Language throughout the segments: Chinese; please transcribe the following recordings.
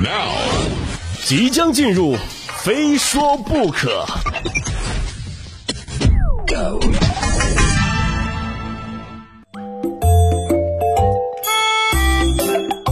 Now，即将进入，非说不可。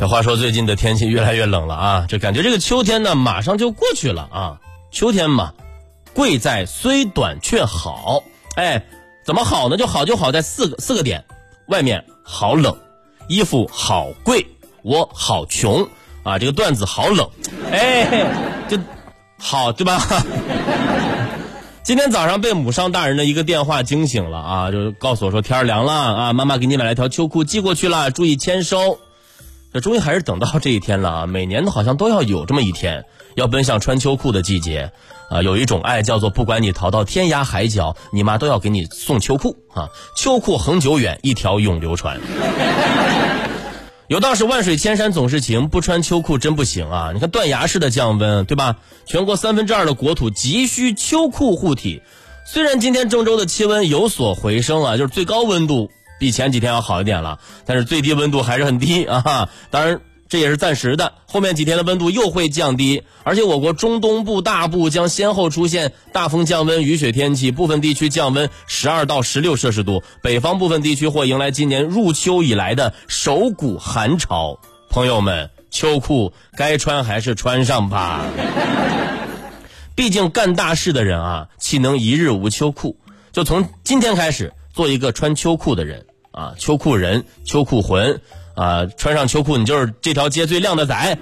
这话说，最近的天气越来越冷了啊，这感觉这个秋天呢，马上就过去了啊。秋天嘛，贵在虽短却好。哎，怎么好呢？就好就好在四个四个点：外面好冷，衣服好贵，我好穷啊。这个段子好冷，哎，就好对吧？今天早上被母上大人的一个电话惊醒了啊，就告诉我说天凉了啊，妈妈给你买了条秋裤寄过去了，注意签收。这终于还是等到这一天了啊！每年好像都要有这么一天，要奔向穿秋裤的季节啊！有一种爱叫做不管你逃到天涯海角，你妈都要给你送秋裤啊！秋裤恒久远，一条永流传。有道是万水千山总是情，不穿秋裤真不行啊！你看断崖式的降温，对吧？全国三分之二的国土急需秋裤护体。虽然今天郑州的气温有所回升啊，就是最高温度。比前几天要好一点了，但是最低温度还是很低啊！当然这也是暂时的，后面几天的温度又会降低，而且我国中东部大部将先后出现大风降温、雨雪天气，部分地区降温十二到十六摄氏度，北方部分地区或迎来今年入秋以来的首股寒潮。朋友们，秋裤该穿还是穿上吧，毕竟干大事的人啊，岂能一日无秋裤？就从今天开始。做一个穿秋裤的人啊，秋裤人、秋裤魂啊，穿上秋裤你就是这条街最靓的仔。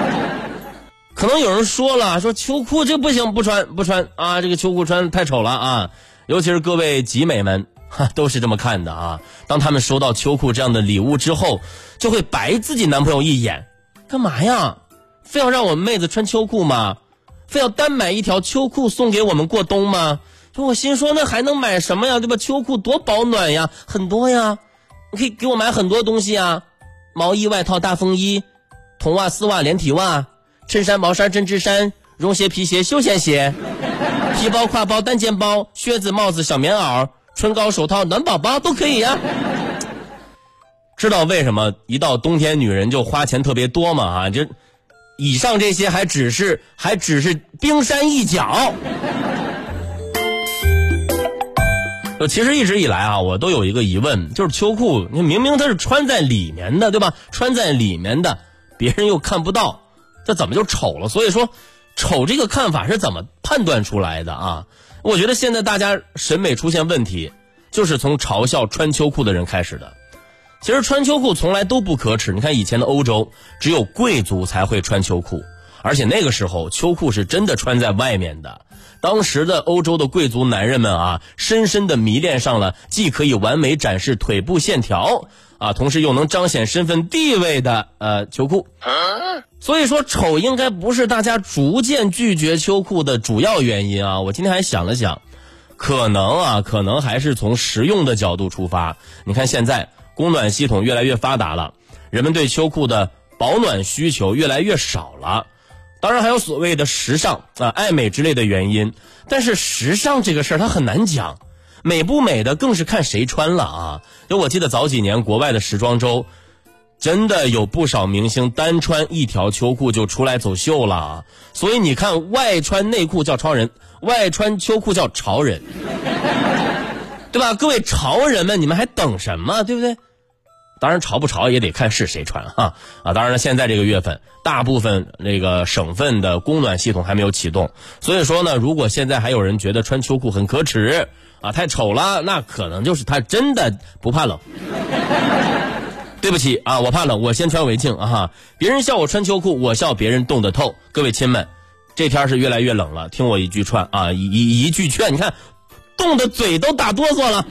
可能有人说了，说秋裤这不行，不穿不穿啊，这个秋裤穿太丑了啊。尤其是各位集美们，哈，都是这么看的啊。当他们收到秋裤这样的礼物之后，就会白自己男朋友一眼，干嘛呀？非要让我们妹子穿秋裤吗？非要单买一条秋裤送给我们过冬吗？就我心说，那还能买什么呀？对吧？秋裤多保暖呀，很多呀，你可以给我买很多东西啊，毛衣、外套、大风衣、筒袜、丝袜、连体袜、衬衫、毛衫、针织衫、绒鞋、皮鞋、休闲鞋、皮包、挎包、单肩包、靴子、帽子、小棉袄、唇膏、手套、暖宝宝都可以呀。知道为什么一到冬天女人就花钱特别多吗？啊，就以上这些还只是还只是冰山一角。就其实一直以来啊，我都有一个疑问，就是秋裤，你明明它是穿在里面的，对吧？穿在里面的，别人又看不到，这怎么就丑了？所以说，丑这个看法是怎么判断出来的啊？我觉得现在大家审美出现问题，就是从嘲笑穿秋裤的人开始的。其实穿秋裤从来都不可耻，你看以前的欧洲，只有贵族才会穿秋裤，而且那个时候秋裤是真的穿在外面的。当时的欧洲的贵族男人们啊，深深的迷恋上了既可以完美展示腿部线条啊，同时又能彰显身份地位的呃秋裤。所以说，丑应该不是大家逐渐拒绝秋裤的主要原因啊。我今天还想了想，可能啊，可能还是从实用的角度出发。你看现在供暖系统越来越发达了，人们对秋裤的保暖需求越来越少了。当然还有所谓的时尚啊、爱美之类的原因，但是时尚这个事儿它很难讲，美不美的更是看谁穿了啊。就我记得早几年国外的时装周，真的有不少明星单穿一条秋裤就出来走秀了。所以你看，外穿内裤叫超人，外穿秋裤叫潮人，对吧？各位潮人们，你们还等什么？对不对？当然潮不潮也得看是谁穿哈啊！当然了，现在这个月份，大部分那个省份的供暖系统还没有启动，所以说呢，如果现在还有人觉得穿秋裤很可耻啊，太丑了，那可能就是他真的不怕冷。对不起啊，我怕冷，我先穿围巾啊哈！别人笑我穿秋裤，我笑别人冻得透。各位亲们，这天是越来越冷了，听我一句劝啊，一一句劝，你看，冻得嘴都打哆嗦了。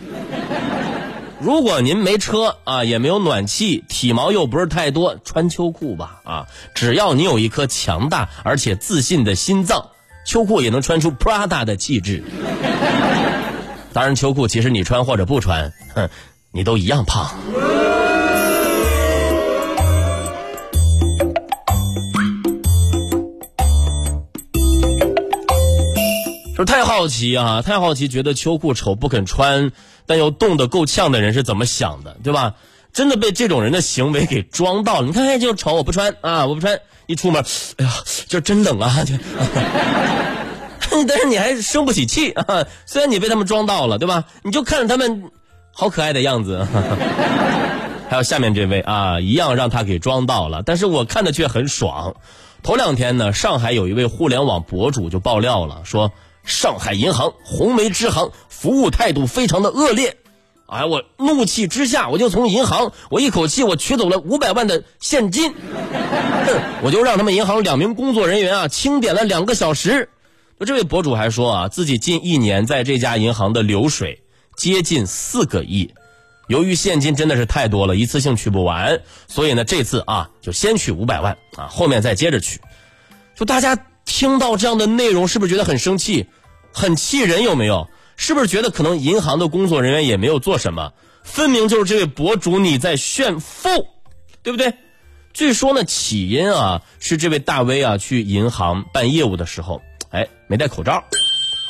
如果您没车啊，也没有暖气，体毛又不是太多，穿秋裤吧啊！只要你有一颗强大而且自信的心脏，秋裤也能穿出 Prada 的气质。当然，秋裤其实你穿或者不穿，哼，你都一样胖。是太好奇啊，太好奇，觉得秋裤丑不肯穿。但又冻得够呛的人是怎么想的，对吧？真的被这种人的行为给装到了。你看，哎，就丑，我不穿啊，我不穿，一出门，哎呀，就真冷啊，就。但是你还生不起气啊，虽然你被他们装到了，对吧？你就看着他们好可爱的样子。还有下面这位啊，一样让他给装到了，但是我看的却很爽。头两天呢，上海有一位互联网博主就爆料了，说上海银行红梅支行服务态度非常的恶劣。哎，我怒气之下，我就从银行，我一口气我取走了五百万的现金，我就让他们银行两名工作人员啊清点了两个小时。就这位博主还说啊，自己近一年在这家银行的流水接近四个亿。由于现金真的是太多了，一次性取不完，所以呢，这次啊就先取五百万啊，后面再接着取。就大家听到这样的内容，是不是觉得很生气、很气人？有没有？是不是觉得可能银行的工作人员也没有做什么？分明就是这位博主你在炫富，对不对？据说呢，起因啊是这位大 V 啊去银行办业务的时候，哎，没戴口罩。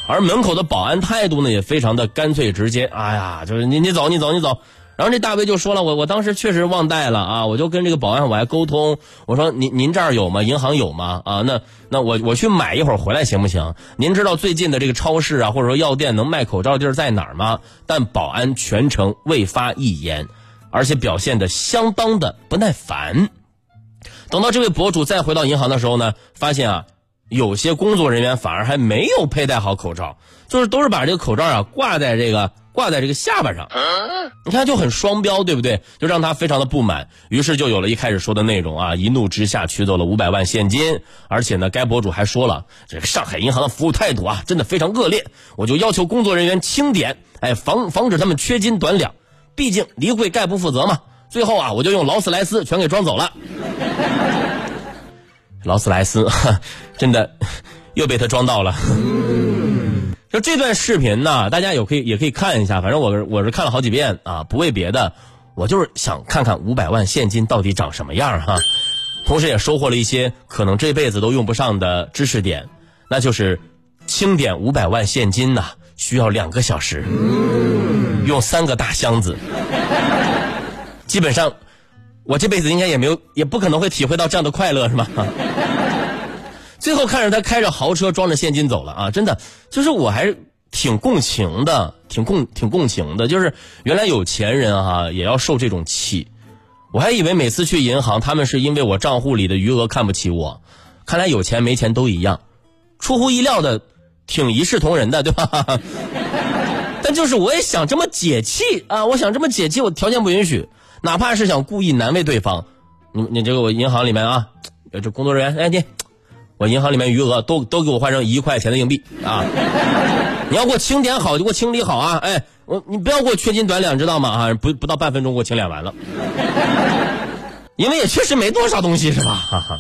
而门口的保安态度呢，也非常的干脆直接。哎呀，就是你你走你走你走。然后这大卫就说了，我我当时确实忘带了啊，我就跟这个保安我还沟通，我说您您这儿有吗？银行有吗？啊，那那我我去买一会儿回来行不行？您知道最近的这个超市啊，或者说药店能卖口罩地儿在哪儿吗？但保安全程未发一言，而且表现的相当的不耐烦。等到这位博主再回到银行的时候呢，发现啊。有些工作人员反而还没有佩戴好口罩，就是都是把这个口罩啊挂在这个挂在这个下巴上，你看就很双标，对不对？就让他非常的不满，于是就有了一开始说的内容啊，一怒之下取走了五百万现金，而且呢，该博主还说了，这个上海银行的服务态度啊，真的非常恶劣，我就要求工作人员清点，哎，防防止他们缺斤短两，毕竟离柜概不负责嘛。最后啊，我就用劳斯莱斯全给装走了。劳斯莱斯，真的又被他装到了。就这段视频呢，大家有可以也可以看一下，反正我我是看了好几遍啊，不为别的，我就是想看看五百万现金到底长什么样哈。同时也收获了一些可能这辈子都用不上的知识点，那就是清点五百万现金呐，需要两个小时，用三个大箱子，基本上。我这辈子应该也没有，也不可能会体会到这样的快乐，是吧？最后看着他开着豪车装着现金走了啊！真的，就是我还是挺共情的，挺共挺共情的。就是原来有钱人哈也要受这种气，我还以为每次去银行他们是因为我账户里的余额看不起我，看来有钱没钱都一样，出乎意料的挺一视同仁的，对吧？但就是我也想这么解气啊！我想这么解气，我条件不允许。哪怕是想故意难为对方，你你这个我银行里面啊，这工作人员，哎你，我银行里面余额都都给我换成一块钱的硬币啊！你要给我清点好，就给我清理好啊！哎，我你不要给我缺斤短两，知道吗？啊，不不到半分钟给我清理完了，因为也确实没多少东西是吧？哈哈，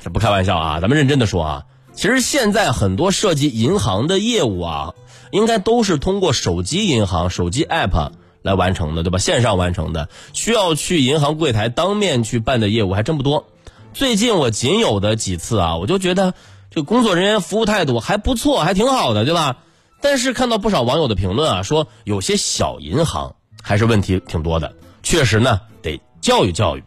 这不开玩笑啊，咱们认真的说啊，其实现在很多涉及银行的业务啊，应该都是通过手机银行、手机 app。来完成的，对吧？线上完成的，需要去银行柜台当面去办的业务还真不多。最近我仅有的几次啊，我就觉得这工作人员服务态度还不错，还挺好的，对吧？但是看到不少网友的评论啊，说有些小银行还是问题挺多的，确实呢得教育教育。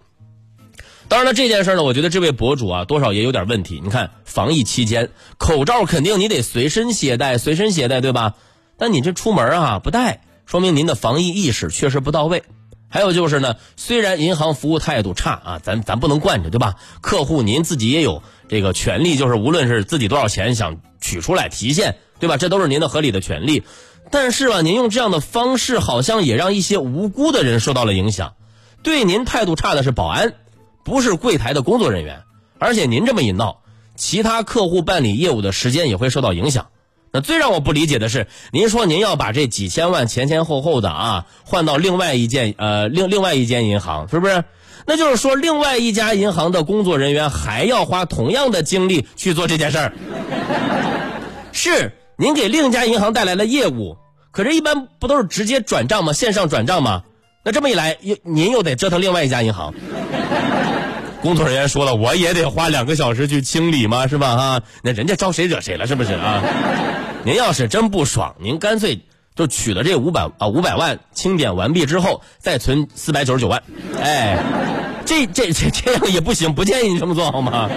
当然了，这件事呢，我觉得这位博主啊，多少也有点问题。你看，防疫期间口罩肯定你得随身携带，随身携带，对吧？但你这出门啊不戴。说明您的防疫意识确实不到位，还有就是呢，虽然银行服务态度差啊，咱咱不能惯着，对吧？客户您自己也有这个权利，就是无论是自己多少钱想取出来提现，对吧？这都是您的合理的权利。但是吧，您用这样的方式，好像也让一些无辜的人受到了影响。对您态度差的是保安，不是柜台的工作人员。而且您这么一闹，其他客户办理业务的时间也会受到影响。那最让我不理解的是，您说您要把这几千万前前后后的啊换到另外一间呃另另外一间银行，是不是？那就是说另外一家银行的工作人员还要花同样的精力去做这件事儿。是您给另一家银行带来了业务，可是，一般不都是直接转账吗？线上转账吗？那这么一来，又您又得折腾另外一家银行。工作人员说了，我也得花两个小时去清理嘛？是吧？哈，那人家招谁惹谁了？是不是啊？您要是真不爽，您干脆就取了这五百啊五百万清点完毕之后，再存四百九十九万。哎，这这这这样也不行，不建议你这么做好吗？